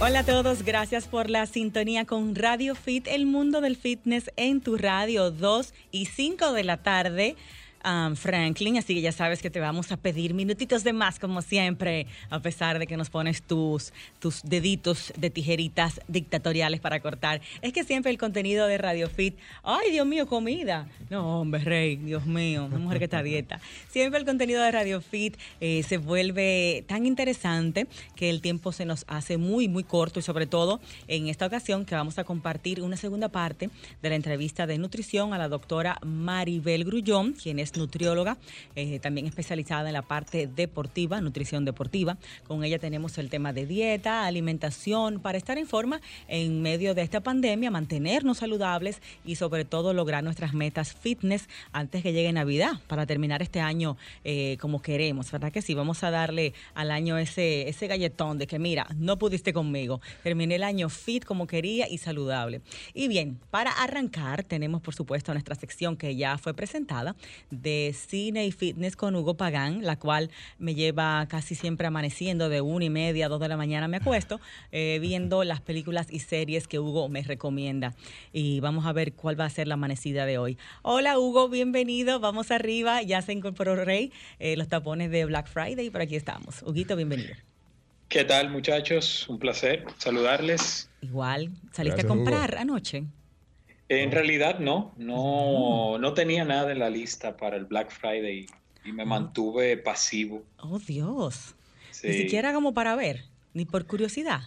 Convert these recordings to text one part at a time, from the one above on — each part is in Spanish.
Hola a todos, gracias por la sintonía con Radio Fit, el mundo del fitness en tu radio 2 y 5 de la tarde. Franklin, así que ya sabes que te vamos a pedir minutitos de más, como siempre, a pesar de que nos pones tus, tus deditos de tijeritas dictatoriales para cortar. Es que siempre el contenido de Radio Fit, ay Dios mío, comida. No, hombre, rey, Dios mío, una mujer que está a dieta. Siempre el contenido de Radio Fit eh, se vuelve tan interesante que el tiempo se nos hace muy, muy corto y sobre todo en esta ocasión que vamos a compartir una segunda parte de la entrevista de nutrición a la doctora Maribel Grullón, quien es nutrióloga, eh, también especializada en la parte deportiva, nutrición deportiva. Con ella tenemos el tema de dieta, alimentación, para estar en forma en medio de esta pandemia, mantenernos saludables y sobre todo lograr nuestras metas fitness antes que llegue Navidad, para terminar este año eh, como queremos, ¿verdad que sí? Vamos a darle al año ese, ese galletón de que mira, no pudiste conmigo, terminé el año fit como quería y saludable. Y bien, para arrancar tenemos por supuesto nuestra sección que ya fue presentada de cine y fitness con Hugo Pagán, la cual me lleva casi siempre amaneciendo de una y media a dos de la mañana me acuesto, eh, viendo las películas y series que Hugo me recomienda. Y vamos a ver cuál va a ser la amanecida de hoy. Hola Hugo, bienvenido, vamos arriba, ya se incorporó Rey, eh, los tapones de Black Friday, por aquí estamos. Huguito, bienvenido. ¿Qué tal muchachos? Un placer saludarles. Igual, ¿saliste a comprar anoche? En realidad no, no, no tenía nada en la lista para el Black Friday y me mantuve pasivo. Oh Dios. Ni siquiera como para ver, ni por curiosidad.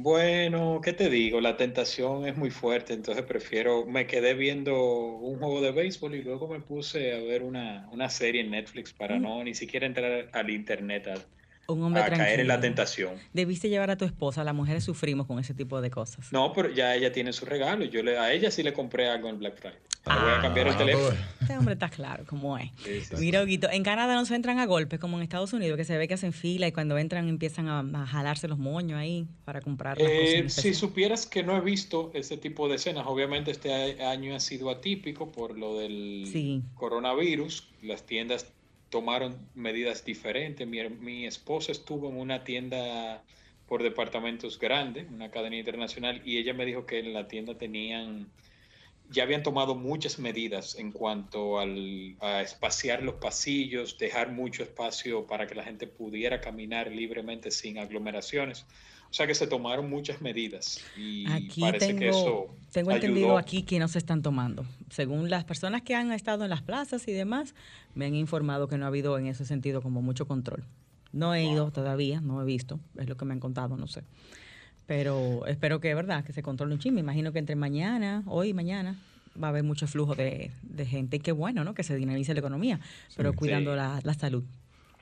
Bueno, ¿qué te digo? La tentación es muy fuerte, entonces prefiero, me quedé viendo un juego de béisbol y luego me puse a ver una, una serie en Netflix para mm. no ni siquiera entrar al internet a, un hombre a caer en la tentación. Debiste llevar a tu esposa, las mujeres sufrimos con ese tipo de cosas. No, pero ya ella tiene su regalo. Yo le, a ella sí le compré algo en Black Friday. voy a ah, cambiar el teléfono. Este hombre está claro cómo es. Mira, Huguito, en Canadá no se entran a golpes como en Estados Unidos, que se ve que hacen fila y cuando entran empiezan a, jalarse los moños ahí para comprar las eh, Si supieras que no he visto ese tipo de escenas, obviamente este año ha sido atípico por lo del coronavirus. Las tiendas tomaron medidas diferentes. Mi, mi esposa estuvo en una tienda por departamentos grande, una cadena internacional, y ella me dijo que en la tienda tenían, ya habían tomado muchas medidas en cuanto al, a espaciar los pasillos, dejar mucho espacio para que la gente pudiera caminar libremente sin aglomeraciones. O sea que se tomaron muchas medidas y aquí parece tengo, que eso tengo entendido aquí que no se están tomando. Según las personas que han estado en las plazas y demás, me han informado que no ha habido en ese sentido como mucho control. No he ido todavía, no he visto, es lo que me han contado, no sé. Pero espero que, verdad, que se controle un chisme. Me imagino que entre mañana, hoy y mañana, va a haber mucho flujo de, gente y qué bueno, ¿no? Que se dinamice la economía, pero cuidando La, la, salud.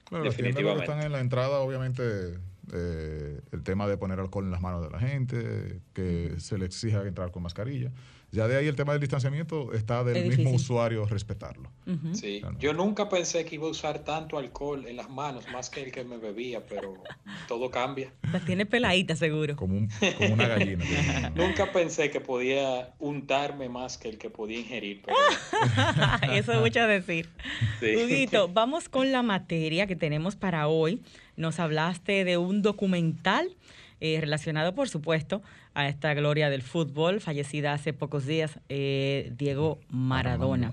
Claro, Definitivamente. están en la entrada, obviamente eh, el tema de poner alcohol en las manos de la gente, que se le exija entrar con mascarilla. Ya de ahí el tema del distanciamiento está del mismo usuario respetarlo. Sí, yo nunca pensé que iba a usar tanto alcohol en las manos, más que el que me bebía, pero todo cambia. La tiene peladita seguro. Como, una gallina. nunca pensé que podía untarme más que el que podía ingerir. Eso es mucho decir. Sí. vamos con la materia que tenemos para hoy. Nos hablaste de un documental eh, relacionado, por supuesto, a esta gloria del fútbol, fallecida hace pocos días, eh, Diego Maradona.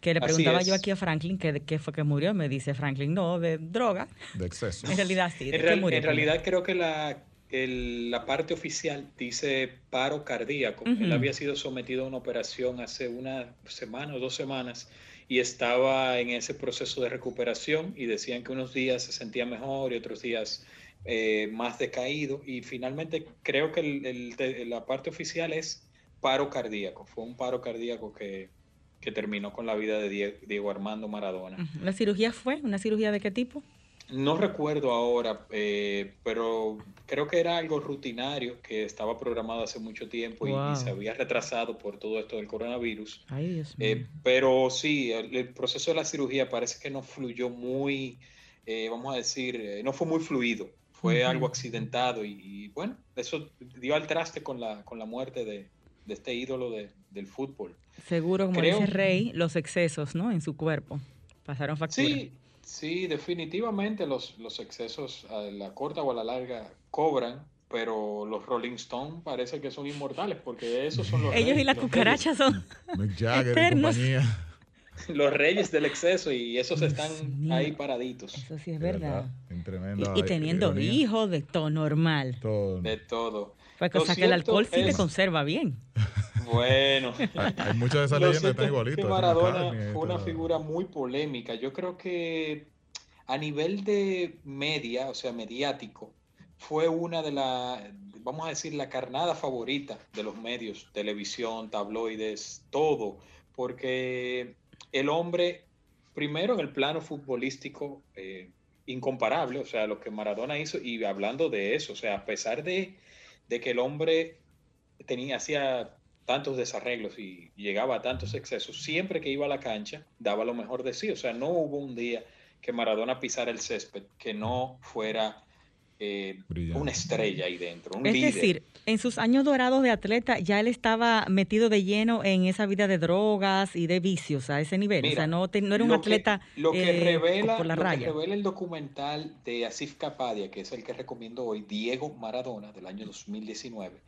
Que le preguntaba yo aquí a Franklin que qué fue que murió. Me dice Franklin, no, de droga. De exceso. En realidad sí. En, en realidad creo que la, la parte oficial dice paro cardíaco. Él había sido sometido a una operación hace una semana o dos semanas y estaba en ese proceso de recuperación y decían que unos días se sentía mejor y otros días eh, más decaído y finalmente creo que la parte oficial es paro cardíaco, fue un paro cardíaco que, terminó con la vida de Diego, Armando Maradona. ¿La cirugía fue? ¿Una cirugía de qué tipo? No recuerdo ahora, eh, pero creo que era algo rutinario que estaba programado hace mucho tiempo y, se había retrasado por todo esto del coronavirus. Eh, pero sí, el, proceso de la cirugía parece que no fluyó muy, eh, vamos a decir, no fue muy fluido, fue algo accidentado y, bueno, eso dio al traste con la, con la muerte de, este ídolo del fútbol. Seguro, como dice Rey, los excesos ¿no? en su cuerpo pasaron factura. Sí, Sí, definitivamente los, los excesos a la corta o a la larga cobran, pero los Rolling Stones parece que son inmortales porque esos son los Ellos y las cucarachas son eternos. Los reyes del exceso y esos están ahí paraditos. Eso sí es verdad. y, teniendo hijos de todo normal. De todo. Pues cosa que el alcohol sí te conserva bien. Bueno. hay, muchas de esas leyendas que están igualitas. Maradona fue una figura muy polémica. Yo creo que a nivel de media, o sea, mediático, fue una de las, vamos a decir, la carnada favorita de los medios, televisión, tabloides, todo, porque el hombre, primero en el plano futbolístico, eh, incomparable, o sea, lo que Maradona hizo, y hablando de eso, o sea, a pesar de, de que el hombre tenía, hacía tantos desarreglos y llegaba a tantos excesos, siempre que iba a la cancha daba lo mejor de sí, o sea, no hubo un día que Maradona pisara el césped que no fuera eh, una estrella ahí dentro. Un es decir, en sus años dorados de atleta ya él estaba metido de lleno en esa vida de drogas y de vicios a ese nivel. o sea, no, era un atleta lo que eh, revela, por la lo Que revela el documental de Asif Kapadia, que es el que recomiendo hoy, Diego Maradona, del año 2019.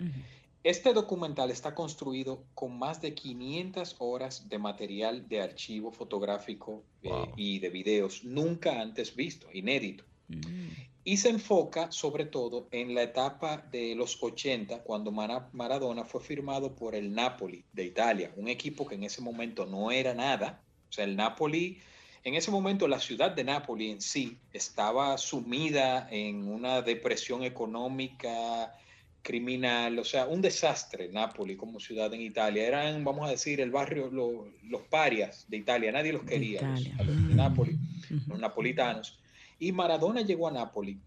Este documental está construido con más de 500 horas de material de archivo fotográfico eh, y de videos nunca antes visto, inédito. Mm y se enfoca sobre todo en la etapa de los 80, cuando Maradona fue firmado por el Napoli de Italia, un equipo que en ese momento no era nada. O sea, el Napoli, en ese momento la ciudad de Napoli en sí estaba sumida en una depresión económica, criminal, o sea, un desastre Napoli como ciudad en Italia. Eran, vamos a decir, el barrio, los parias de Italia, nadie los quería, a los de Napoli, los napolitanos. Y Maradona llegó a Napoli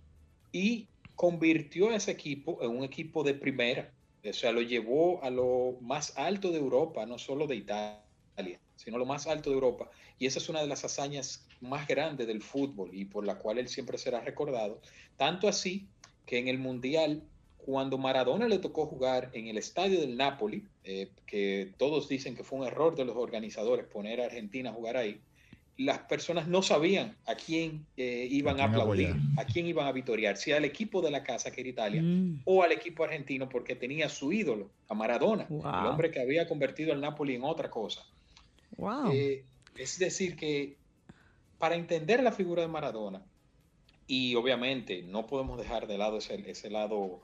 y convirtió a ese equipo en un equipo de primera. O sea, lo llevó a lo más alto de Europa, no solo de Italia, sino lo más alto de Europa. Y esa es una de las hazañas más grandes del fútbol y por la cual él siempre será recordado. Tanto así que en el Mundial, cuando Maradona le tocó jugar en el estadio del Napoli, eh, que todos dicen que fue un error de los organizadores poner a Argentina a jugar ahí, las personas no sabían a quién eh, iban a, aplaudir, a quién iban a vitoriar, si al equipo de la casa, que era Italia, mm. o al equipo argentino, porque tenía su ídolo, a Maradona, el hombre que había convertido al Napoli en otra cosa. Eh, es decir, que para entender la figura de Maradona, y obviamente no podemos dejar de lado ese, ese lado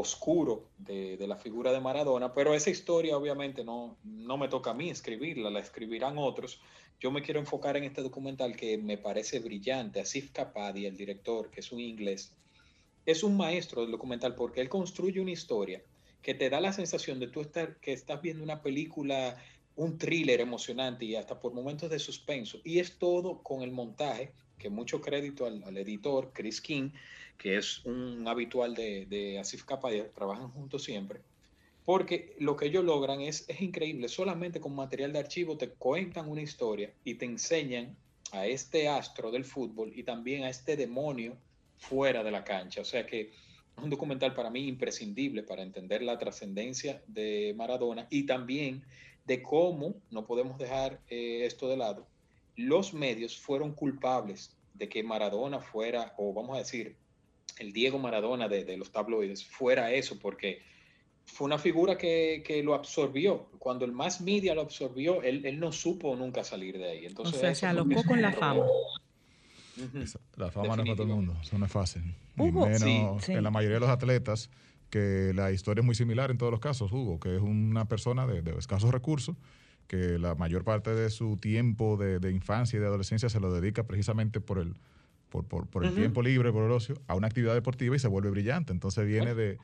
oscuro de, de, la figura de Maradona, pero esa historia obviamente no, no me toca a mí escribirla, la escribirán otros, yo me quiero enfocar en este documental que me parece brillante. Asif Kapadi, el director, que es un inglés, es un maestro del documental porque él construye una historia que te da la sensación de tú estar, que estás viendo una película, un thriller emocionante y hasta por momentos de suspenso. Y es todo con el montaje, que mucho crédito al, editor, Chris King, que es un habitual de, de Asif Kapadi, trabajan juntos siempre porque lo que ellos logran es, es increíble. Solamente con material de archivo te cuentan una historia y te enseñan a este astro del fútbol y también a este demonio fuera de la cancha. O sea que es un documental para mí imprescindible para entender la trascendencia de Maradona y también de cómo, no podemos dejar eh, esto de lado, los medios fueron culpables de que Maradona fuera, o vamos a decir, el Diego Maradona de, de los tabloides fuera eso, porque fue una figura que, que, lo absorbió. Cuando el más media lo absorbió, él, él, no supo nunca salir de ahí. Entonces, o sea, se alocó con la fama. La fama no es para todo el mundo, eso no es fácil. menos en la mayoría de los atletas, que la historia es muy similar en todos los casos, Hugo, que es una persona de, de escasos recursos, que la mayor parte de su tiempo de, de, infancia y de adolescencia se lo dedica precisamente por el, por, por, por el tiempo libre, por el ocio, a una actividad deportiva y se vuelve brillante. Entonces viene de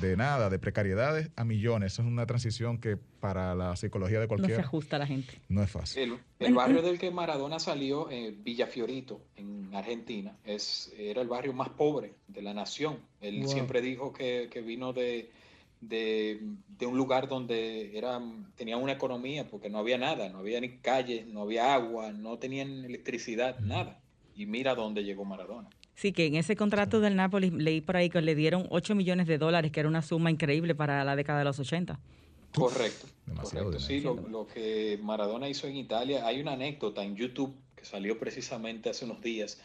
de nada, de precariedades a millones. Eso es una transición que para la psicología de cualquiera... No se ajusta a la gente. No es fácil. El, barrio del que Maradona salió, eh, Villafiorito, en Argentina, es, era el barrio más pobre de la nación. Él siempre dijo que, vino de, de, un lugar donde era, tenía una economía, porque no había nada, no había ni calles, no había agua, no tenían electricidad, nada. Y mira dónde llegó Maradona. Sí, que en ese contrato del Napoli leí por ahí que le dieron 8 millones de dólares, que era una suma increíble para la década de los 80. Correcto. correcto. Sí, lo, que Maradona hizo en Italia, hay una anécdota en YouTube que salió precisamente hace unos días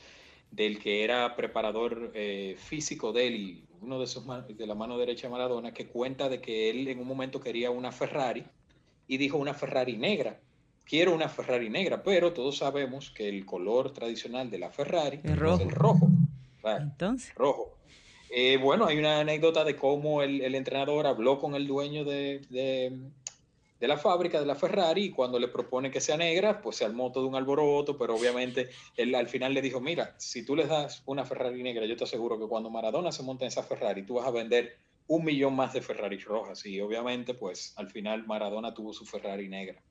del que era preparador eh, físico de él y uno de sus de la mano derecha de Maradona, que cuenta de que él en un momento quería una Ferrari y dijo una Ferrari negra. Quiero una Ferrari negra, pero todos sabemos que el color tradicional de la Ferrari es, el rojo. Entonces. Rojo. Eh, bueno, hay una anécdota de cómo el, entrenador habló con el dueño de, de la fábrica de la Ferrari y cuando le propone que sea negra, pues se armó todo un alboroto, pero obviamente él al final le dijo, mira, si tú les das una Ferrari negra, yo te aseguro que cuando Maradona se monte en esa Ferrari, tú vas a vender un millón más de Ferrari rojas y obviamente pues al final Maradona tuvo su Ferrari negra.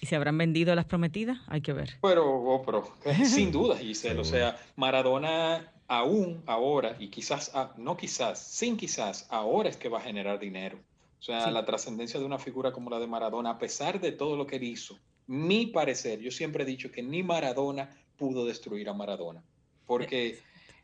¿Y se habrán vendido las prometidas? Hay que ver. Pero, oh, pero sin duda, Giselle, o sea, Maradona aún ahora, y quizás, ah, no quizás, sin quizás, ahora es que va a generar dinero. O sea, la trascendencia de una figura como la de Maradona, a pesar de todo lo que él hizo, mi parecer, yo siempre he dicho que ni Maradona pudo destruir a Maradona, porque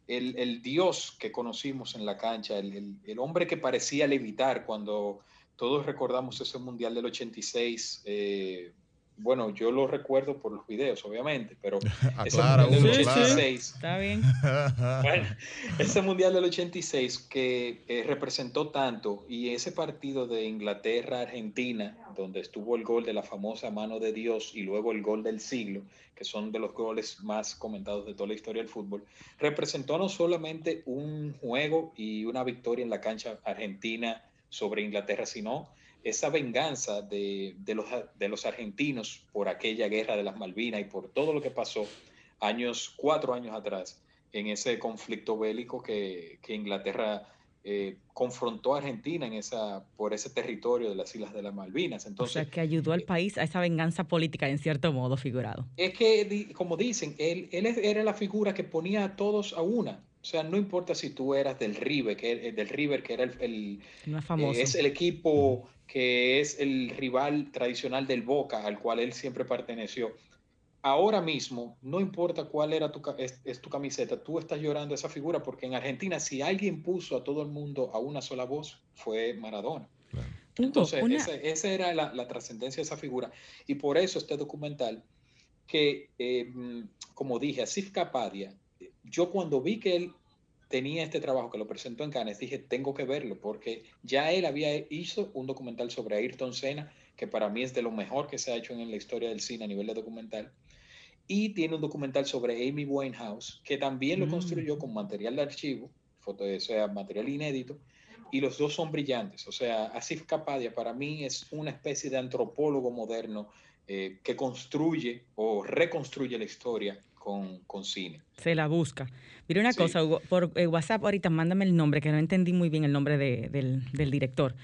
el, el Dios que conocimos en la cancha, el, el, hombre que parecía levitar cuando todos recordamos ese Mundial del 86, eh, bueno, yo lo recuerdo por los videos, obviamente, pero ese mundial del 86, está bien. ese mundial del 86 que eh, representó tanto y ese partido de Inglaterra-Argentina, donde estuvo el gol de la famosa mano de Dios y luego el gol del siglo, que son de los goles más comentados de toda la historia del fútbol, representó no solamente un juego y una victoria en la cancha argentina sobre Inglaterra, sino esa venganza de, los, de los argentinos por aquella guerra de las Malvinas y por todo lo que pasó años, cuatro años atrás, en ese conflicto bélico que, Inglaterra eh, confrontó a Argentina en esa, por ese territorio de las Islas de las Malvinas. Entonces, o sea, que ayudó al eh, país a esa venganza política en cierto modo figurado. Es que, como dicen, él, él era la figura que ponía a todos a una. O sea, no importa si tú eras del River, que, del River, que era el, el eh, es el equipo que es el rival tradicional del Boca, al cual él siempre perteneció. Ahora mismo, no importa cuál era tu, es, tu camiseta, tú estás llorando esa figura, porque en Argentina, si alguien puso a todo el mundo a una sola voz, fue Maradona. Entonces, esa, era la, trascendencia de esa figura. Y por eso este documental, que, eh, como dije, Asif Kapadia, yo cuando vi que él tenía este trabajo que lo presentó en Cannes, dije, tengo que verlo, porque ya él había hecho un documental sobre Ayrton Senna, que para mí es de lo mejor que se ha hecho en la historia del cine a nivel de documental. Y tiene un documental sobre Amy Winehouse, que también lo mm. construyó con material de archivo, foto, o sea, material inédito, y los dos son brillantes. O sea, Asif Kapadia para mí es una especie de antropólogo moderno eh, que construye o reconstruye la historia con, cine. Se la busca. Mira una cosa, Hugo, por eh, WhatsApp ahorita mándame el nombre, que no entendí muy bien el nombre del, director.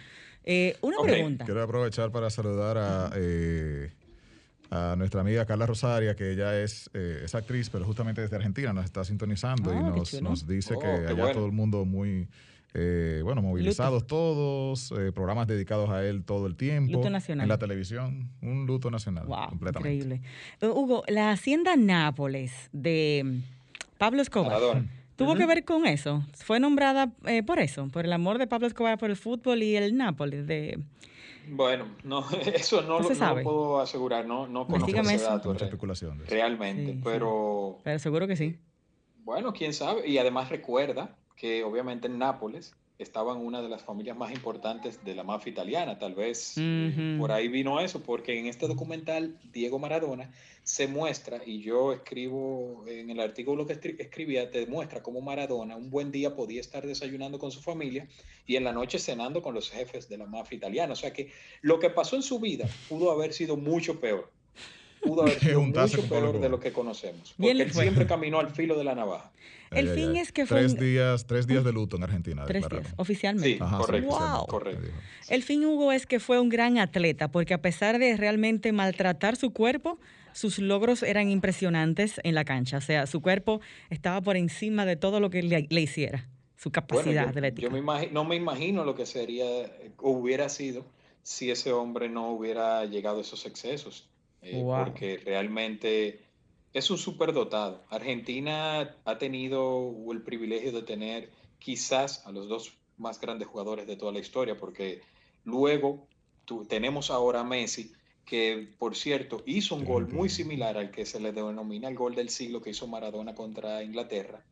Eh, una pregunta. Quiero aprovechar para saludar a, eh, a nuestra amiga Carla Rosaria, que ella es, actriz, pero justamente desde Argentina nos está sintonizando y ah, nos, nos, dice que oh, allá todo el mundo muy eh, bueno, movilizados todos, eh, programas dedicados a él todo el tiempo. Luto nacional. En la televisión, un luto nacional. Wow, Increíble. Eh, Hugo, la hacienda Nápoles de mm, Pablo Escobar. ¿Tuvo que ver con eso? ¿Fue nombrada por eso? ¿Por el amor de Pablo Escobar por el fútbol y el Nápoles? De... Bueno, no, eso no, lo, puedo asegurar, no, no conozco ese dato. Realmente, pero... Pero seguro que sí. Bueno, quién sabe. Y además recuerda que obviamente en Nápoles estaban una de las familias más importantes de la mafia italiana. Tal vez por ahí vino eso, porque en este documental Diego Maradona se muestra, y yo escribo en el artículo que escribía, te muestra cómo Maradona un buen día podía estar desayunando con su familia y en la noche cenando con los jefes de la mafia italiana. O sea que lo que pasó en su vida pudo haber sido mucho peor. Pudo haber sido mucho peor de lo que conocemos. Porque él siempre caminó al filo de la navaja. El fin es que fue. Tres, días, tres días de luto en Argentina. Tres días, oficialmente. Sí, correcto, correcto. El fin, Hugo, es que fue un gran atleta, porque a pesar de realmente maltratar su cuerpo, sus logros eran impresionantes en la cancha. O sea, su cuerpo estaba por encima de todo lo que le, hiciera, su capacidad bueno, yo, atlética. Yo me no me imagino lo que sería o hubiera sido si ese hombre no hubiera llegado a esos excesos. Eh, porque realmente es un superdotado. Argentina ha tenido el privilegio de tener quizás a los dos más grandes jugadores de toda la historia, porque luego tenemos ahora a Messi, que por cierto hizo un gol muy similar al que se le denomina el gol del siglo que hizo Maradona contra Inglaterra.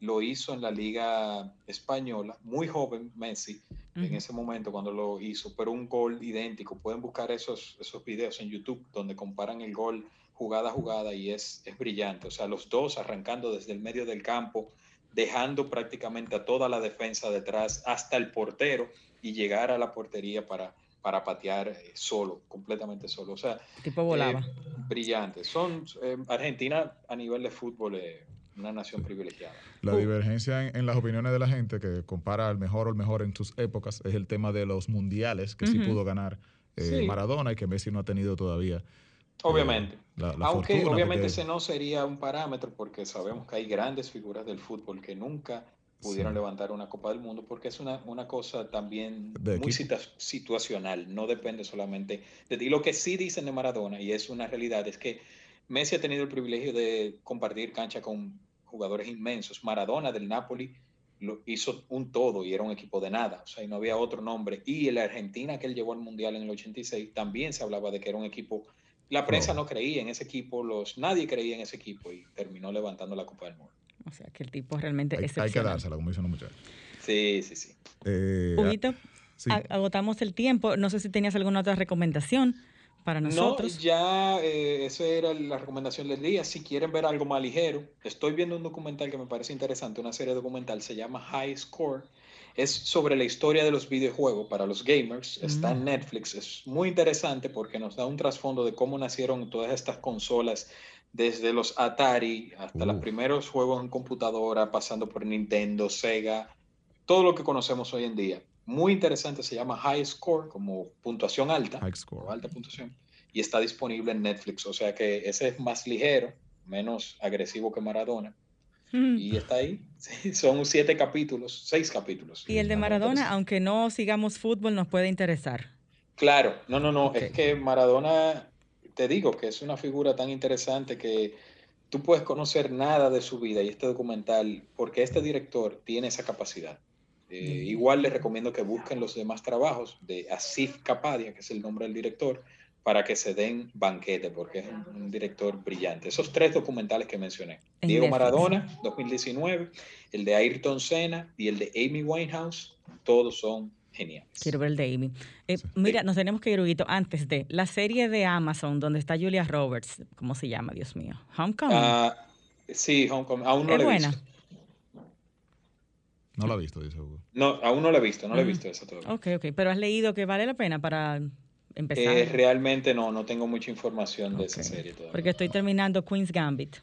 lo hizo en la liga española, muy joven Messi en ese momento cuando lo hizo, pero un gol idéntico. Pueden buscar esos, esos videos en YouTube donde comparan el gol jugada a jugada y es, es brillante. O sea, los dos arrancando desde el medio del campo, dejando prácticamente a toda la defensa detrás hasta el portero y llegar a la portería para, para patear eh, solo, completamente solo. O sea, tipo volaba. Eh, brillante. Son eh, Argentina a nivel de fútbol una nación privilegiada. La divergencia en, las opiniones de la gente que compara al mejor o el mejor en sus épocas es el tema de los mundiales que sí pudo ganar Maradona y que Messi no ha tenido todavía. Obviamente. Aunque obviamente ese no sería un parámetro porque sabemos que hay grandes figuras del fútbol que nunca pudieron levantar una Copa del Mundo, porque es una, una cosa también muy situacional, no depende solamente de ti. Lo que sí dicen de Maradona, y es una realidad, es que Messi ha tenido el privilegio de compartir cancha con jugadores inmensos. Maradona del Napoli lo hizo un todo y era un equipo de nada, o sea, y no había otro nombre. Y la Argentina que él llevó al Mundial en el 86 también se hablaba de que era un equipo la prensa no creía en ese equipo, los, nadie creía en ese equipo y terminó levantando la Copa del Mundo. O sea, que el tipo realmente hay, Hay que dársela, como dicen los muchachos. Sí, sí, sí. Eh, agotamos el tiempo. No sé si tenías alguna otra recomendación para nosotros. No, ya eh, esa era la recomendación del día. Si quieren ver algo más ligero, estoy viendo un documental que me parece interesante, una serie documental, se llama High Score. Es sobre la historia de los videojuegos para los gamers. Está en mm. Netflix. Es muy interesante porque nos da un trasfondo de cómo nacieron todas estas consolas desde los Atari hasta los primeros juegos en computadora, pasando por Nintendo, Sega, todo lo que conocemos hoy en día. Muy interesante, se llama High Score, como puntuación alta, High score. alta puntuación, y está disponible en Netflix, o sea que ese es más ligero, menos agresivo que Maradona. Mm. Y está ahí. son siete capítulos, seis capítulos. Y el de Maradona, aunque no sigamos fútbol, nos puede interesar. Claro, no, no, no. Es que Maradona te digo que es una figura tan interesante que tú puedes conocer nada de su vida y este documental, porque este director tiene esa capacidad. Eh, igual les recomiendo que busquen los demás trabajos de Asif Kapadia, que es el nombre del director, para que se den banquete, porque es un, director brillante. Esos tres documentales que mencioné, Diego Maradona, 2019, el de Ayrton Senna y el de Amy Winehouse, todos son genial. Quiero ver el de Amy. Eh, mira, nos tenemos que ir, Huguito, antes de la serie de Amazon donde está Julia Roberts. ¿Cómo se llama, Dios mío? Homecoming. Uh, sí, Homecoming. Aún no ¿Es la he buena? Visto. No la he visto, dice Hugo. No, aún no la he visto, no la he visto esa todavía. Ok, ok. Pero has leído que vale la pena para empezar. Eh, realmente no, no tengo mucha información de esa serie todavía. Porque estoy terminando Queen's Gambit.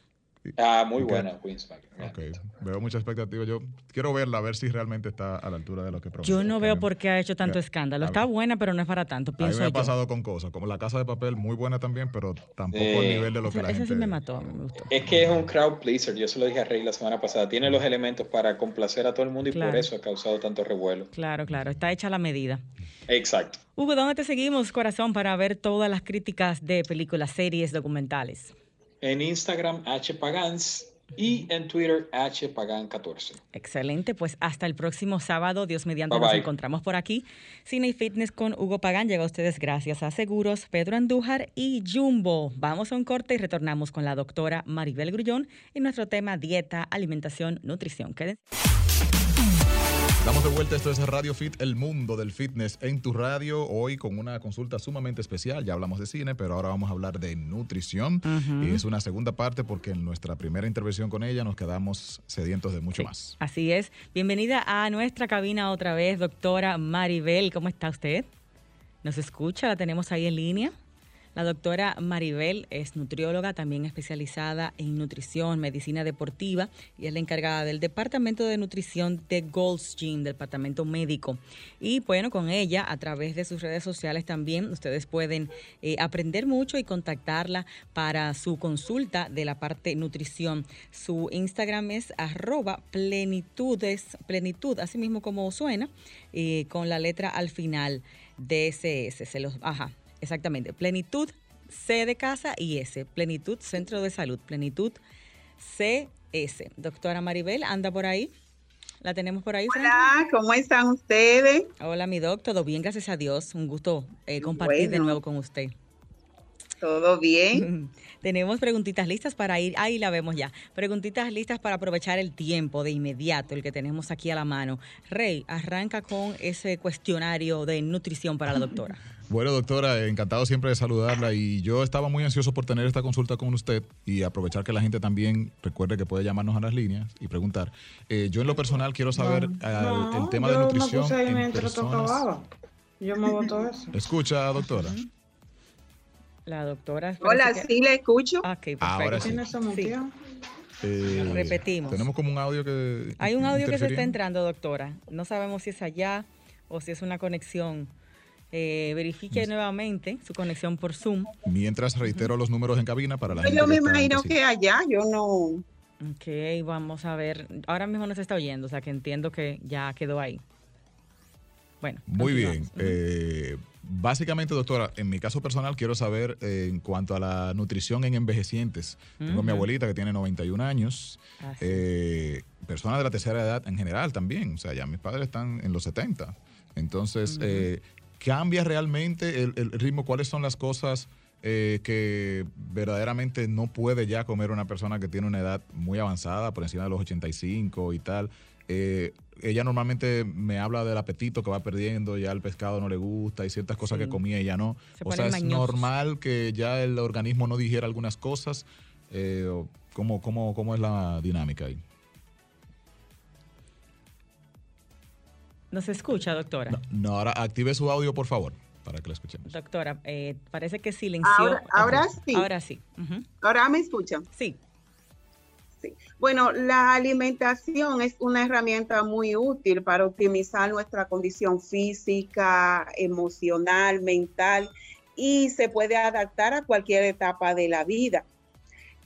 Ah, muy buena, Queen's Ok, veo mucha expectativa. Yo quiero verla, a ver si realmente está a la altura de lo que promete. Yo no veo por qué ha hecho tanto escándalo. Está buena, pero no es para tanto, pienso a mí me ha pasado con cosas, como La Casa de Papel, muy buena también, pero tampoco al nivel de lo que la gente... sí me mató, me gustó. Es que es un crowd pleaser, yo se lo dije a Rey la semana pasada. Tiene los elementos para complacer a todo el mundo y por eso ha causado tanto revuelo. Claro, claro, está hecha la medida. Exacto. Hugo, ¿dónde te seguimos, corazón, para ver todas las críticas de películas, series, documentales? En Instagram, hpagans y en Twitter hpagan14. Excelente, pues hasta el próximo sábado, Dios mediante, nos encontramos por aquí. Cine y Fitness con Hugo Pagán llega a ustedes gracias a Seguros, Pedro Andújar y Jumbo. Vamos a un corte y retornamos con la doctora Maribel Grullón y nuestro tema dieta, alimentación, nutrición. Quédense. Estamos de vuelta, esto es Radio Fit, el mundo del fitness en tu radio, hoy con una consulta sumamente especial, ya hablamos de cine, pero ahora vamos a hablar de nutrición y es una segunda parte porque en nuestra primera intervención con ella nos quedamos sedientos de mucho más. Así es, bienvenida a nuestra cabina otra vez, doctora Maribel, ¿cómo está usted? ¿Nos escucha? ¿La tenemos ahí en línea? La doctora Maribel es nutrióloga, también especializada en nutrición, medicina deportiva y es la encargada del Departamento de Nutrición de Gold's Gym, Departamento Médico. Y bueno, con ella, a través de sus redes sociales también, ustedes pueden eh, aprender mucho y contactarla para su consulta de la parte nutrición. Su Instagram es arroba plenitudes, plenitud, así mismo como suena, eh, con la letra al final. DSS, se los, ajá, Exactamente, plenitud C de casa y S, plenitud Centro de Salud, plenitud CS. Doctora Maribel, ¿anda por ahí? ¿La tenemos por ahí? Hola, ¿cómo están ustedes? Hola, mi doc, todo bien, gracias a Dios. Un gusto eh, compartir de nuevo con usted. Todo bien. Tenemos preguntitas listas para ir, ahí la vemos ya. Preguntitas listas para aprovechar el tiempo de inmediato, el que tenemos aquí a la mano. Rey, arranca con ese cuestionario de nutrición para la doctora. Bueno, doctora, encantado siempre de saludarla y yo estaba muy ansioso por tener esta consulta con usted y aprovechar que la gente también recuerde que puede llamarnos a las líneas y preguntar. Eh, yo en lo personal quiero saber el tema de nutrición. Yo me voto eso. Escucha, doctora. La doctora. Hola, sí, le escucho. Ah, ok, Ahora sí. Eh, Repetimos. Tenemos como un audio que. Hay un audio que se está entrando, doctora. No sabemos si es allá o si es una conexión eh, verifique nuevamente su conexión por Zoom. Mientras reitero los números en cabina para la gente. Yo me imagino que allá, yo no. Ok, vamos a ver. Ahora mismo no se está oyendo, o sea que entiendo que ya quedó ahí. Bueno. Muy bien. Eh, básicamente, doctora, en mi caso personal quiero saber eh, en cuanto a la nutrición en envejecientes. Tengo a mi abuelita que tiene 91 años, eh, personas de la tercera edad en general también, o sea, ya mis padres están en los 70. Entonces, ¿Cambia realmente el, ritmo? ¿Cuáles son las cosas que verdaderamente no puede ya comer una persona que tiene una edad muy avanzada, por encima de los 85 y tal? Eh, ella normalmente me habla del apetito que va perdiendo, ya el pescado no le gusta, hay ciertas cosas que comía y ya no. o sea, es normal que ya el organismo no digiera algunas cosas. Eh, ¿cómo, cómo, ¿Cómo es la dinámica ahí? ¿No se escucha, doctora? No, ahora active su audio, por favor, para que la escuchemos. Doctora, eh, parece que silenció. Ahora, sí. Ahora sí. Ahora me escuchan. Sí. Sí. Bueno, la alimentación es una herramienta muy útil para optimizar nuestra condición física, emocional, mental y se puede adaptar a cualquier etapa de la vida.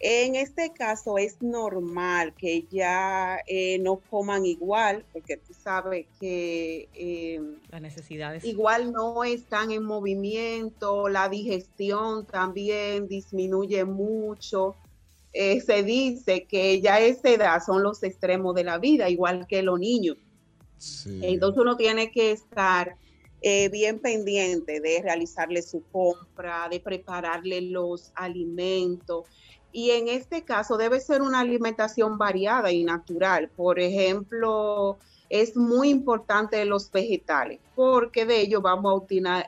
En este caso es normal que ya eh, no coman igual, porque tú sabes que eh, las necesidades igual no están en movimiento, la digestión también disminuye mucho. Eh, se dice que ya esa edad son los extremos de la vida, igual que los niños. Entonces uno tiene que estar bien pendiente de realizarle su compra, de prepararle los alimentos y en este caso debe ser una alimentación variada y natural. Por ejemplo, es muy importante los vegetales, porque de ellos vamos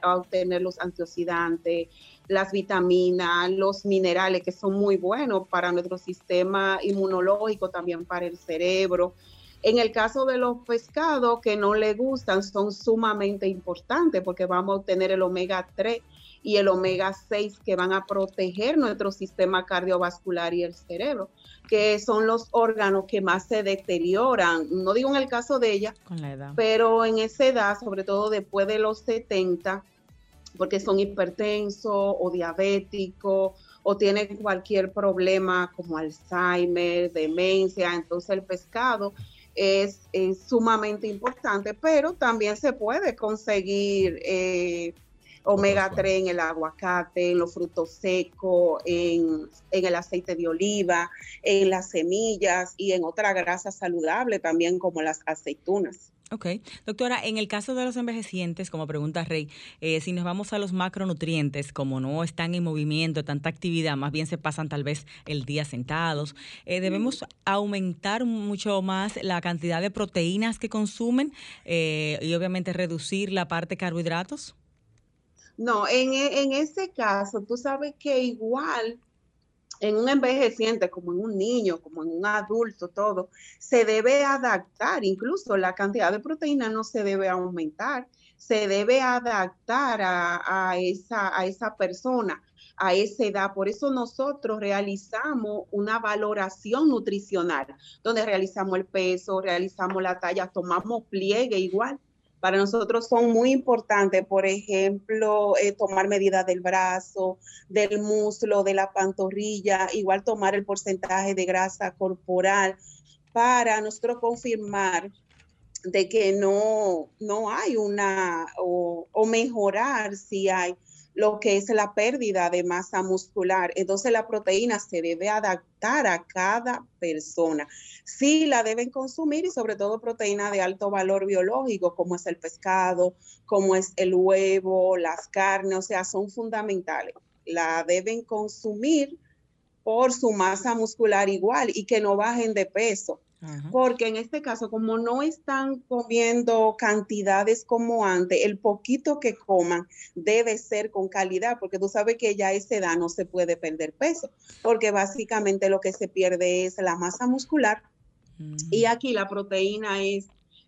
a obtener, los antioxidantes, las vitaminas, los minerales que son muy buenos para nuestro sistema inmunológico, también para el cerebro. En el caso de los pescados que no le gustan, son sumamente importantes porque vamos a obtener el omega 3 y el omega 6 que van a proteger nuestro sistema cardiovascular y el cerebro, que son los órganos que más se deterioran. No digo en el caso de ella, pero en esa edad, sobre todo después de los 70, porque son hipertensos o diabéticos o tienen cualquier problema como Alzheimer, demencia, entonces el pescado es, sumamente importante, pero también se puede conseguir eh, omega 3 en el aguacate, en los frutos secos, en, el aceite de oliva, en las semillas y en otra grasa saludable también como las aceitunas. Ok. Doctora, en el caso de los envejecientes, como pregunta Rey, eh, si nos vamos a los macronutrientes, como no están en movimiento, tanta actividad, más bien se pasan tal vez el día sentados, eh, ¿debemos aumentar mucho más la cantidad de proteínas que consumen eh, y obviamente reducir la parte carbohidratos? No, en, e, en ese caso, tú sabes que igual en un envejeciente, como en un niño, como en un adulto, todo, se debe adaptar, incluso la cantidad de proteína no se debe aumentar, se debe adaptar a, a, esa, a esa persona, a esa edad. Por eso nosotros realizamos una valoración nutricional, donde realizamos el peso, realizamos la talla, tomamos pliegue igual para nosotros son muy importantes, por ejemplo, eh, tomar medidas del brazo, del muslo, de la pantorrilla, igual tomar el porcentaje de grasa corporal para nosotros confirmar de que no, no hay una, o, o mejorar si hay lo que es la pérdida de masa muscular. Entonces la proteína se debe adaptar a cada persona. Sí la deben consumir y sobre todo proteína de alto valor biológico, como es el pescado, como es el huevo, las carnes, o sea, son fundamentales. la deben consumir por su masa muscular igual y que no bajen de peso. Porque en este caso, como no están comiendo cantidades como antes, el poquito que coman debe ser con calidad, porque tú sabes que ya a esa edad no se puede perder peso, porque básicamente lo que se pierde es la masa muscular. Y aquí la proteína es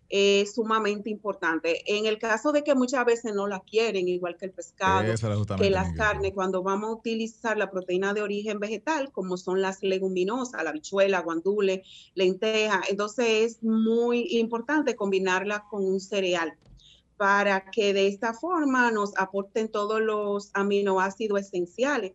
es sumamente importante. En el caso de que muchas veces no la quieren, igual que el pescado, que las carnes, cuando vamos a utilizar la proteína de origen vegetal, como son las leguminosas, la bichuela, guandule, lenteja, entonces es muy importante combinarla con un cereal para que de esta forma nos aporten todos los aminoácidos esenciales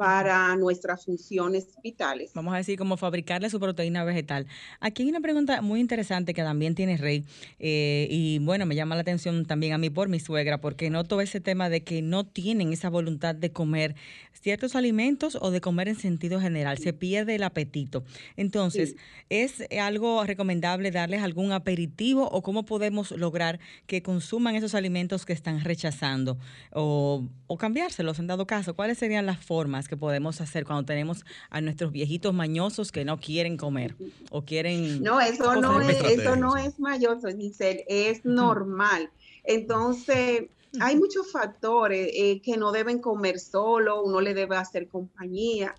para nuestras funciones vitales. Vamos a decir, cómo fabricarle su proteína vegetal. Aquí hay una pregunta muy interesante que también tiene Rey, eh, y bueno, me llama la atención también a mí por mi suegra, porque noto ese tema de que no tienen esa voluntad de comer ciertos alimentos o de comer en sentido general, se pierde el apetito. Entonces, ¿es algo recomendable darles algún aperitivo o cómo podemos lograr que consuman esos alimentos que están rechazando o, o cambiárselos en dado caso? ¿Cuáles serían las formas? Que podemos hacer cuando tenemos a nuestros viejitos mañosos que no quieren comer o quieren... No, eso no es, eso no es mañoso, Giselle, es normal. Entonces, hay muchos factores eh, que no deben comer solo, uno le debe hacer compañía.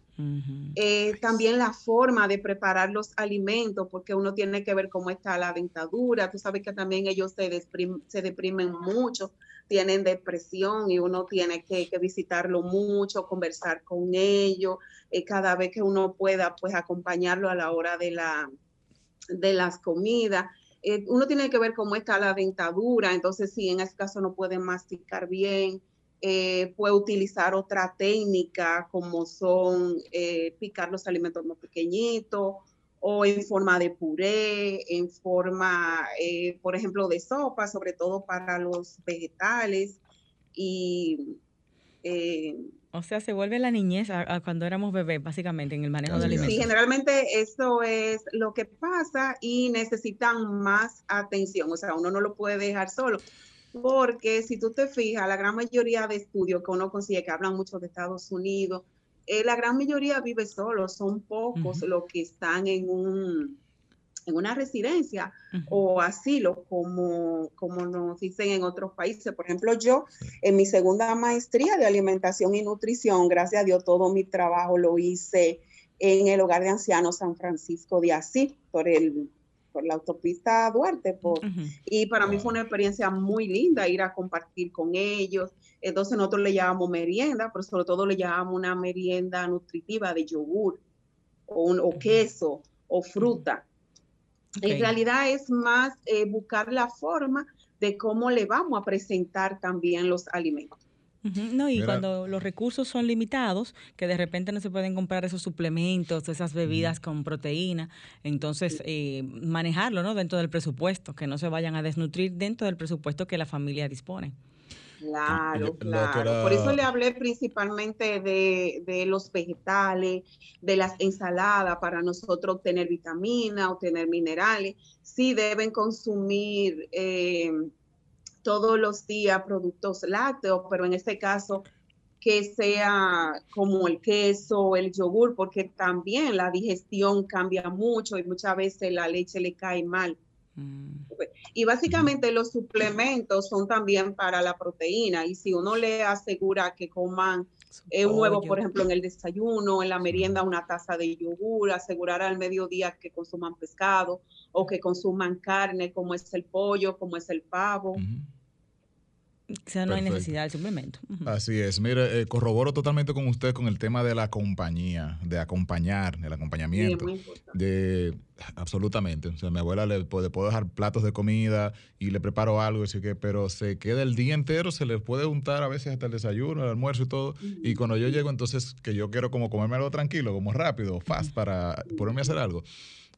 Eh, también la forma de preparar los alimentos, porque uno tiene que ver cómo está la dentadura. Tú sabes que también ellos se, se deprimen mucho tienen depresión y uno tiene que, visitarlo mucho, conversar con ellos, eh, cada vez que uno pueda, pues acompañarlo a la hora de, la, de las comidas. Eh, uno tiene que ver cómo está la dentadura, entonces si en este caso no puede masticar bien, eh, puede utilizar otra técnica como son picar los alimentos más pequeñitos o en forma de puré, en forma, eh, por ejemplo, de sopa, sobre todo para los vegetales. Y. Eh, o sea, se vuelve la niñez a, cuando éramos bebés, básicamente, en el manejo de alimentos. Sí, generalmente eso es lo que pasa y necesitan más atención. O sea, uno no lo puede dejar solo. Porque si tú te fijas, la gran mayoría de estudios que uno consigue, que hablan mucho de Estados Unidos, eh, la gran mayoría vive solo, son pocos los que están en un en una residencia o asilo, como, como nos dicen en otros países. Por ejemplo, yo en mi segunda maestría de alimentación y nutrición, gracias a Dios, todo mi trabajo lo hice en el hogar de ancianos San Francisco de Asís, por el por la autopista Duarte. Por, Y para mí fue una experiencia muy linda ir a compartir con ellos. Entonces nosotros le llamamos merienda, pero sobre todo le llamamos una merienda nutritiva de yogur o, o queso o fruta. En realidad es más eh, buscar la forma de cómo le vamos a presentar también los alimentos. No, y cuando los recursos son limitados, que de repente no se pueden comprar esos suplementos, esas bebidas con proteína, entonces eh, manejarlo ¿no? dentro del presupuesto, que no se vayan a desnutrir dentro del presupuesto que la familia dispone. Claro, claro. Por eso le hablé principalmente de, de, los vegetales, de las ensaladas, para nosotros obtener vitamina, obtener minerales. Sí deben consumir eh, todos los días productos lácteos, pero en este caso que sea como el queso, el yogur, porque también la digestión cambia mucho y muchas veces la leche le cae mal. Mm. Y básicamente los suplementos son también para la proteína y si uno le asegura que coman eh, un huevo, por ejemplo, en el desayuno, en la merienda una taza de yogur, asegurar al mediodía que consuman pescado o que consuman carne como es el pollo, como es el pavo. O sea, no hay necesidad de suplemento. Así es. Mire, eh, corroboro totalmente con usted con el tema de la compañía, de acompañar, el acompañamiento. de Absolutamente. O sea, a mi abuela le, puedo dejar platos de comida y le preparo algo, así que, pero se queda el día entero, se le puede untar a veces hasta el desayuno, el almuerzo y todo. Y cuando yo llego, entonces, que yo quiero como comerme algo tranquilo, como rápido, fast, para ponerme a hacer algo.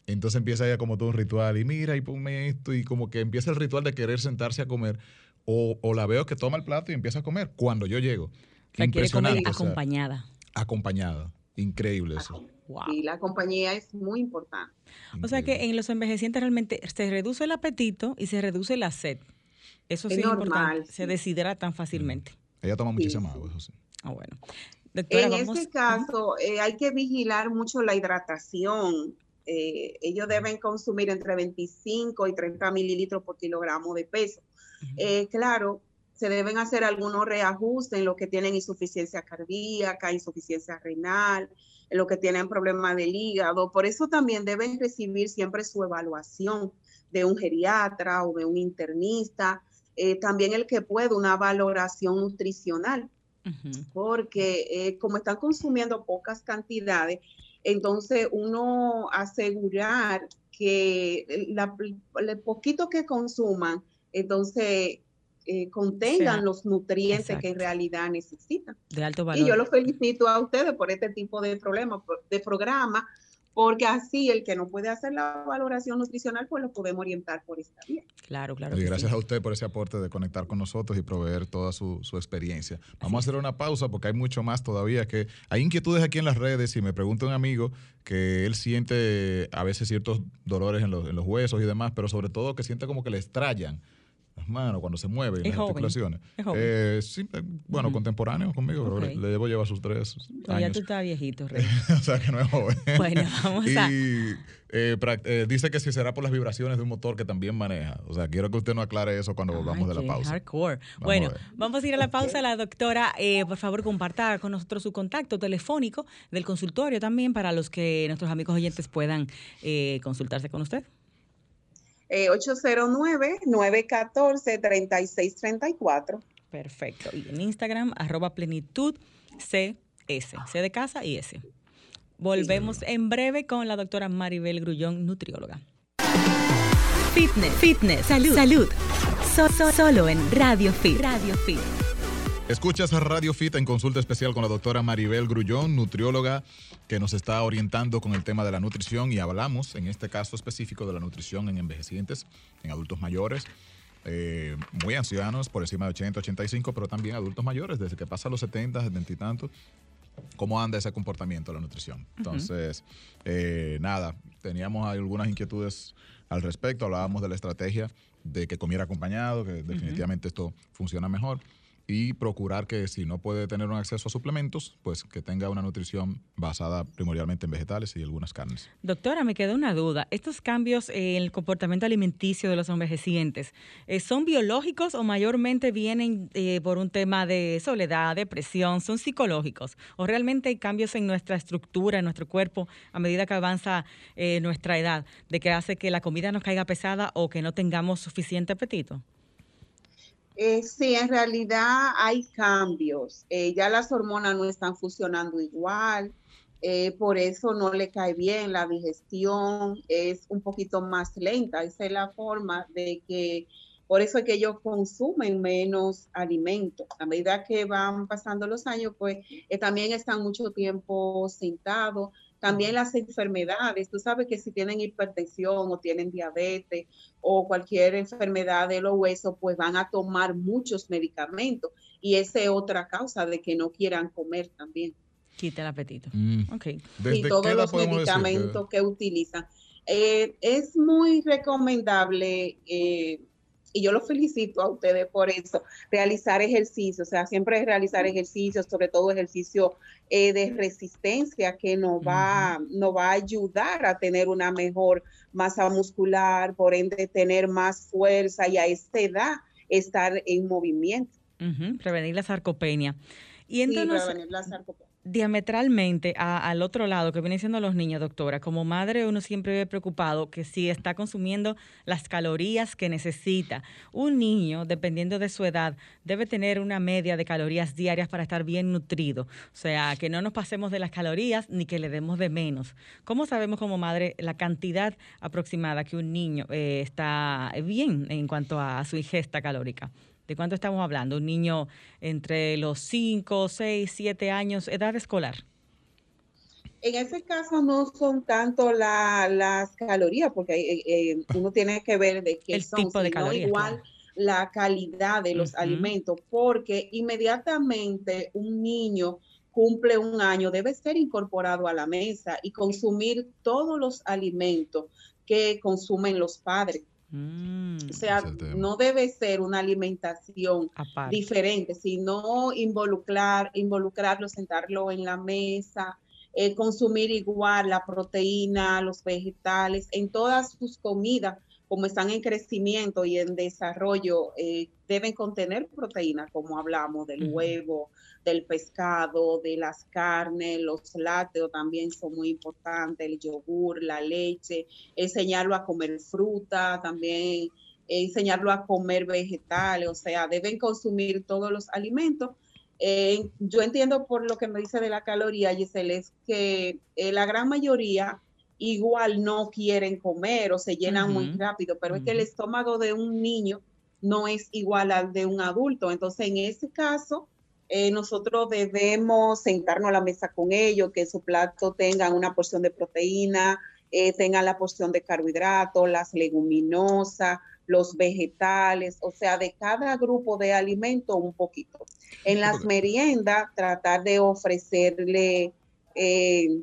Entonces empieza ya como todo un ritual y mira y ponme esto y como que empieza el ritual de querer sentarse a comer o, la veo que toma el plato y empieza a comer cuando yo llego. La quiere comer acompañada. acompañada. Increíble eso. Y la compañía es muy importante. O sea que en los envejecientes realmente se reduce el apetito y se reduce la sed. Eso sí es, importante. Se deshidratan fácilmente. Ella toma muchísima agua, eso sí. Ah, bueno. en este caso, eh, hay que vigilar mucho la hidratación. Eh, ellos deben consumir entre 25 y 30 mililitros por kilogramo de peso. Eh, claro, se deben hacer algunos reajustes en lo que tienen insuficiencia cardíaca, insuficiencia renal, en lo que tienen problemas del hígado. Por eso también deben recibir siempre su evaluación de un geriatra o de un internista. Eh, también el que puede una valoración nutricional, porque eh, como están consumiendo pocas cantidades, entonces uno asegurar que el poquito que consuman, entonces eh, contengan los nutrientes que en realidad necesitan. De alto valor. Y yo los felicito a ustedes por este tipo de problema, de programa, porque así el que no puede hacer la valoración nutricional, pues lo podemos orientar por esta vía. Claro, claro. Y gracias a usted por ese aporte de conectar con nosotros y proveer toda su, experiencia. Vamos a hacer una pausa porque hay mucho más todavía que hay inquietudes aquí en las redes y me pregunta un amigo que él siente a veces ciertos dolores en los, en los huesos y demás, pero sobre todo que siente como que le estrallan las manos cuando se mueve y las articulaciones. Eh, sí, eh, bueno, contemporáneo conmigo, le, llevo lleva sus tres años. ya tú estás viejito, Rey. o sea que no es joven. Bueno, vamos a... Y eh, dice que si será por las vibraciones de un motor que también maneja. O sea, quiero que usted nos aclare eso cuando volvamos de la pausa. Hardcore. bueno, vamos a ir a la pausa. La doctora, por favor, comparta con nosotros su contacto telefónico del consultorio también para los que nuestros amigos oyentes puedan consultarse con usted. 809-914-3634. Eh, Perfecto. Y en Instagram, arroba plenitud CS. C de casa y S. Volvemos en breve con la doctora Maribel Grullón, nutrióloga. Fitness, fitness, salud, salud. solo en Radio Fit. Radio Fit. Escuchas a Radio Fit en consulta especial con la doctora Maribel Grullón, nutrióloga, que nos está orientando con el tema de la nutrición y hablamos, en este caso específico, de la nutrición en envejecientes, en adultos mayores, eh, muy ancianos, por encima de 80, 85, pero también adultos mayores, desde que pasa los 70, 70 y tantos. ¿Cómo anda ese comportamiento de la nutrición? Entonces, eh, nada, teníamos algunas inquietudes al respecto, hablábamos de la estrategia de que comiera acompañado, que definitivamente esto funciona mejor y procurar que si no puede tener un acceso a suplementos, pues que tenga una nutrición basada primordialmente en vegetales y algunas carnes. Doctora, me queda una duda. ¿Estos cambios en el comportamiento alimenticio de los envejecientes eh, son biológicos o mayormente vienen eh, por un tema de soledad, depresión? ¿Son psicológicos? ¿O realmente hay cambios en nuestra estructura, en nuestro cuerpo, a medida que avanza eh, nuestra edad, de que hace que la comida nos caiga pesada o que no tengamos suficiente apetito? Eh, sí, en realidad hay cambios. Eh, ya las hormonas no están funcionando igual, eh, por eso no le cae bien la digestión, es un poquito más lenta. Esa es la forma de que, por eso es que ellos consumen menos alimento. A medida que van pasando los años, pues también están mucho tiempo sentados, también las enfermedades, tú sabes que si tienen hipertensión o tienen diabetes o cualquier enfermedad de los huesos, pues van a tomar muchos medicamentos y esa es otra causa de que no quieran comer también. Quita el apetito. Mm. Y todos los medicamentos que... utilizan. Eh, es muy recomendable eh, y yo los felicito a ustedes por eso, realizar ejercicio, o sea, siempre realizar ejercicios, sobre todo ejercicio eh, de resistencia que nos va, nos va a ayudar a tener una mejor masa muscular, por ende tener más fuerza y a esta edad estar en movimiento. Prevenir la sarcopenia. Y entonces, prevenir la sarcopenia diametralmente al otro lado, que vienen siendo los niños, doctora. Como madre uno siempre ve preocupado que si está consumiendo las calorías que necesita. Un niño, dependiendo de su edad, debe tener una media de calorías diarias para estar bien nutrido. O sea, que no nos pasemos de las calorías ni que le demos de menos. ¿Cómo sabemos como madre la cantidad aproximada que un niño eh, está bien en cuanto a su ingesta calórica? ¿De cuánto estamos hablando? Un niño entre los 5, 6, 7 años, edad escolar. En ese caso no son tanto las calorías, porque eh, eh, uno tiene que ver de qué El tipo de calorías, igual la calidad de los alimentos, porque inmediatamente un niño cumple un año debe ser incorporado a la mesa y consumir todos los alimentos que consumen los padres Mm, o sea, no debe ser una alimentación diferente, sino involucrar, involucrarlo, sentarlo en la mesa, eh, consumir igual la proteína, los vegetales, en todas sus comidas, como están en crecimiento y en desarrollo, eh, deben contener proteína, como hablamos del huevo, del pescado, de las carnes, los lácteos también son muy importantes, el yogur, la leche, enseñarlo a comer fruta, también enseñarlo a comer vegetales, o sea, deben consumir todos los alimentos. Eh, yo entiendo por lo que me dice de la caloría, Giselle, es que eh, la gran mayoría igual no quieren comer o se llenan muy rápido, pero es que el estómago de un niño no es igual al de un adulto. Entonces, en ese caso, eh, nosotros debemos sentarnos a la mesa con ellos, que su plato tenga una porción de proteína, eh, tenga la porción de carbohidratos, las leguminosas, los vegetales, o sea, de cada grupo de alimentos un poquito. En las meriendas, tratar de ofrecerle eh,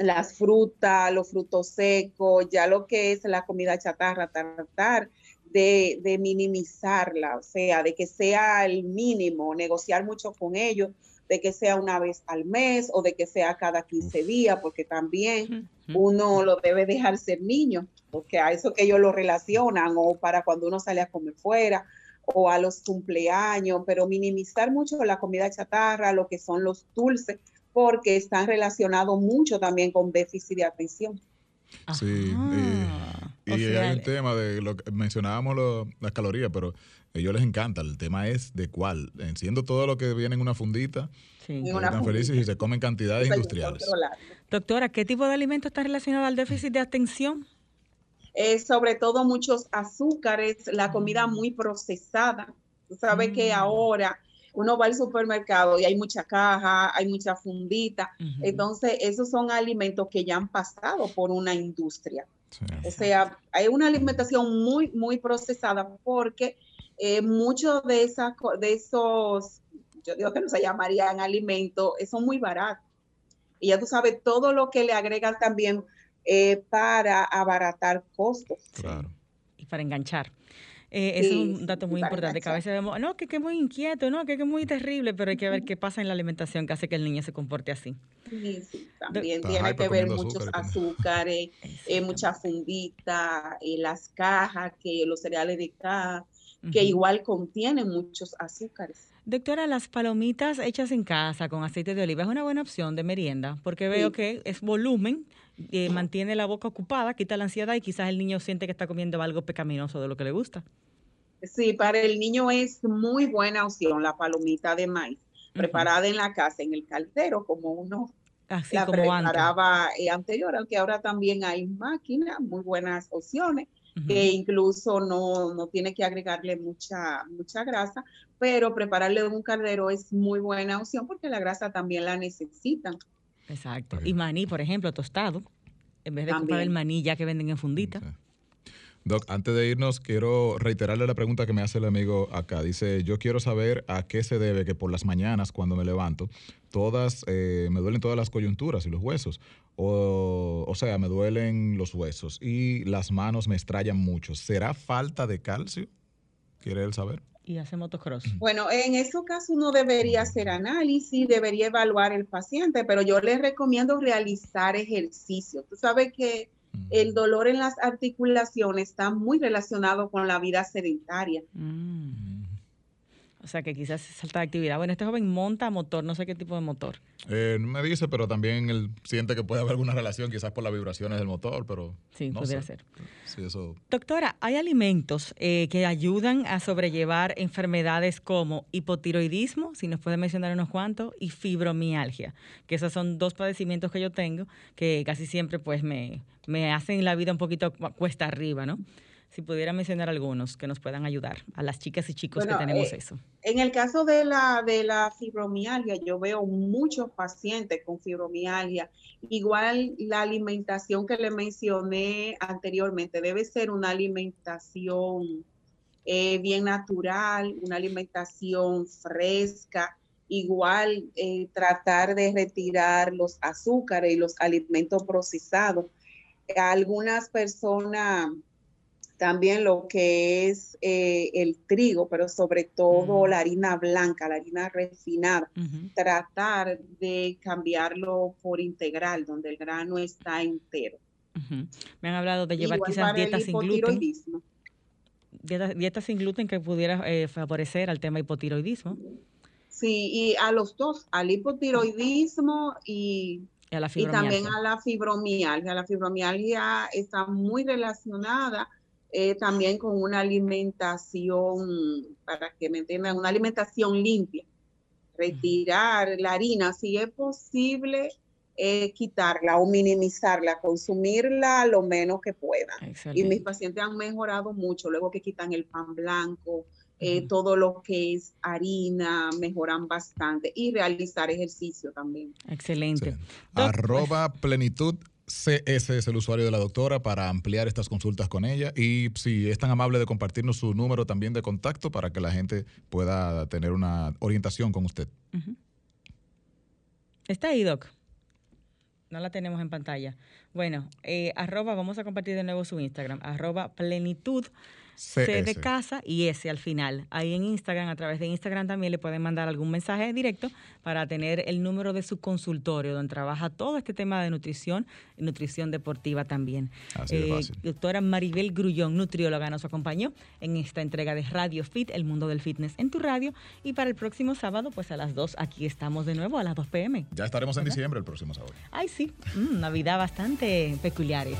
las frutas, los frutos secos, ya lo que es la comida chatarra, tratar de, minimizarla, o sea, de que sea el mínimo, negociar mucho con ellos, de que sea una vez al mes o de que sea cada 15 días, porque también uno lo debe dejar ser niño, porque a eso que ellos lo relacionan, o para cuando uno sale a comer fuera, o a los cumpleaños, pero minimizar mucho la comida chatarra, lo que son los dulces, porque están relacionados mucho también con déficit de atención. Sí, y, hay un tema de lo que mencionábamos las calorías, pero a ellos les encanta. El tema es de cuál. Siendo todo lo que viene en una fundita, están felices y se comen cantidades industriales. Doctora, ¿qué tipo de alimento está relacionado al déficit de atención? sobre todo muchos azúcares, la comida mm. muy procesada. Tú sabes que mm. ahora uno va al supermercado y hay mucha caja, hay mucha fundita. Entonces, esos son alimentos que ya han pasado por una industria. O sea, hay una alimentación muy, muy procesada porque eh, muchos de, esas, de esos, yo digo que no se llamarían alimentos, eh, son muy baratos. Y ya tú sabes todo lo que le agregan también eh, para abaratar costos. Claro. Y para enganchar. Eh, es un dato muy importante, que a veces vemos, no, que, es muy inquieto, no, que, es muy terrible, pero hay que ver qué pasa en la alimentación que hace que el niño se comporte así. Sí, también tiene que ver muchos azúcares, eh, mucha fundita, eh, las cajas, que los cereales de caja, que igual contienen muchos azúcares. Doctora, las palomitas hechas en casa con aceite de oliva es una buena opción de merienda, porque veo que es volumen, eh, mantiene la boca ocupada, quita la ansiedad y quizás el niño siente que está comiendo algo pecaminoso de lo que le gusta. Sí, para el niño es muy buena opción la palomita de maíz, preparada en la casa, en el caldero, como uno Así la como preparaba antes. Eh, anterior, aunque ahora también hay máquinas, muy buenas opciones, que incluso no, no, tiene que agregarle mucha, mucha grasa, pero prepararle un caldero es muy buena opción porque la grasa también la necesitan. Exacto. Y maní, por ejemplo, tostado, en vez de comprar el maní ya que venden en fundita. Doc, antes de irnos, quiero reiterarle la pregunta que me hace el amigo acá. Dice, yo quiero saber a qué se debe que por las mañanas cuando me levanto, todas, eh, me duelen todas las coyunturas y los huesos. O, o sea, me duelen los huesos y las manos me estrallan mucho. ¿Será falta de calcio? ¿Quiere él saber? y hace motocross? Bueno, en ese caso uno debería hacer análisis, debería evaluar el paciente, pero yo les recomiendo realizar ejercicio. Tú sabes que el dolor en las articulaciones está muy relacionado con la vida sedentaria. Mm. O sea que quizás salta de actividad. Bueno, este joven monta motor, no sé qué tipo de motor. Eh, no me dice, pero también él siente que puede haber alguna relación, quizás por las vibraciones del motor, pero. Sí, podría ser. Sí, eso... Doctora, ¿hay alimentos eh, que ayudan a sobrellevar enfermedades como hipotiroidismo, si nos puede mencionar unos cuantos, y fibromialgia? Que esos son dos padecimientos que yo tengo que casi siempre pues me, me hacen la vida un poquito cuesta arriba, ¿no? Si pudiera mencionar algunos que nos puedan ayudar a las chicas y chicos que tenemos eh, eso. En el caso de la, de la fibromialgia, yo veo muchos pacientes con fibromialgia. Igual la alimentación que le mencioné anteriormente debe ser una alimentación eh, bien natural, una alimentación fresca. Igual eh, tratar de retirar los azúcares y los alimentos procesados. Algunas personas también lo que es eh, el trigo, pero sobre todo la harina blanca, la harina refinada, tratar de cambiarlo por integral, donde el grano está entero. Me han hablado de llevar quizás dietas sin gluten. Dietas sin gluten que pudiera eh, favorecer al tema hipotiroidismo. Sí, y a los dos, al hipotiroidismo y, y, también a la fibromialgia. La fibromialgia está muy relacionada eh, también con una alimentación, para que me entiendan, una alimentación limpia. Retirar la harina, si es posible, eh, quitarla o minimizarla, consumirla lo menos que puedan. Y mis pacientes han mejorado mucho luego que quitan el pan blanco, eh, todo lo que es harina, mejoran bastante y realizar ejercicio también. Excelente. Arroba plenitud CS es el usuario de la doctora para ampliar estas consultas con ella y si es tan amable de compartirnos su número también de contacto para que la gente pueda tener una orientación con usted. Está ahí, Doc. No la tenemos en pantalla. Bueno, eh, arroba, vamos a compartir de nuevo su Instagram, arroba plenitud C de casa y S al final. Ahí en Instagram, a través de Instagram también le pueden mandar algún mensaje directo para tener el número de su consultorio, donde trabaja todo este tema de nutrición y nutrición deportiva también. Así eh, doctora Maribel Grullón, nutrióloga, nos acompañó en esta entrega de Radio Fit, el mundo del fitness en tu radio. Y para el próximo sábado, pues a las 2, aquí estamos de nuevo, a las 2 pm. Ya estaremos en diciembre el próximo sábado. Ay, sí, mm, Navidad bastante peculiares.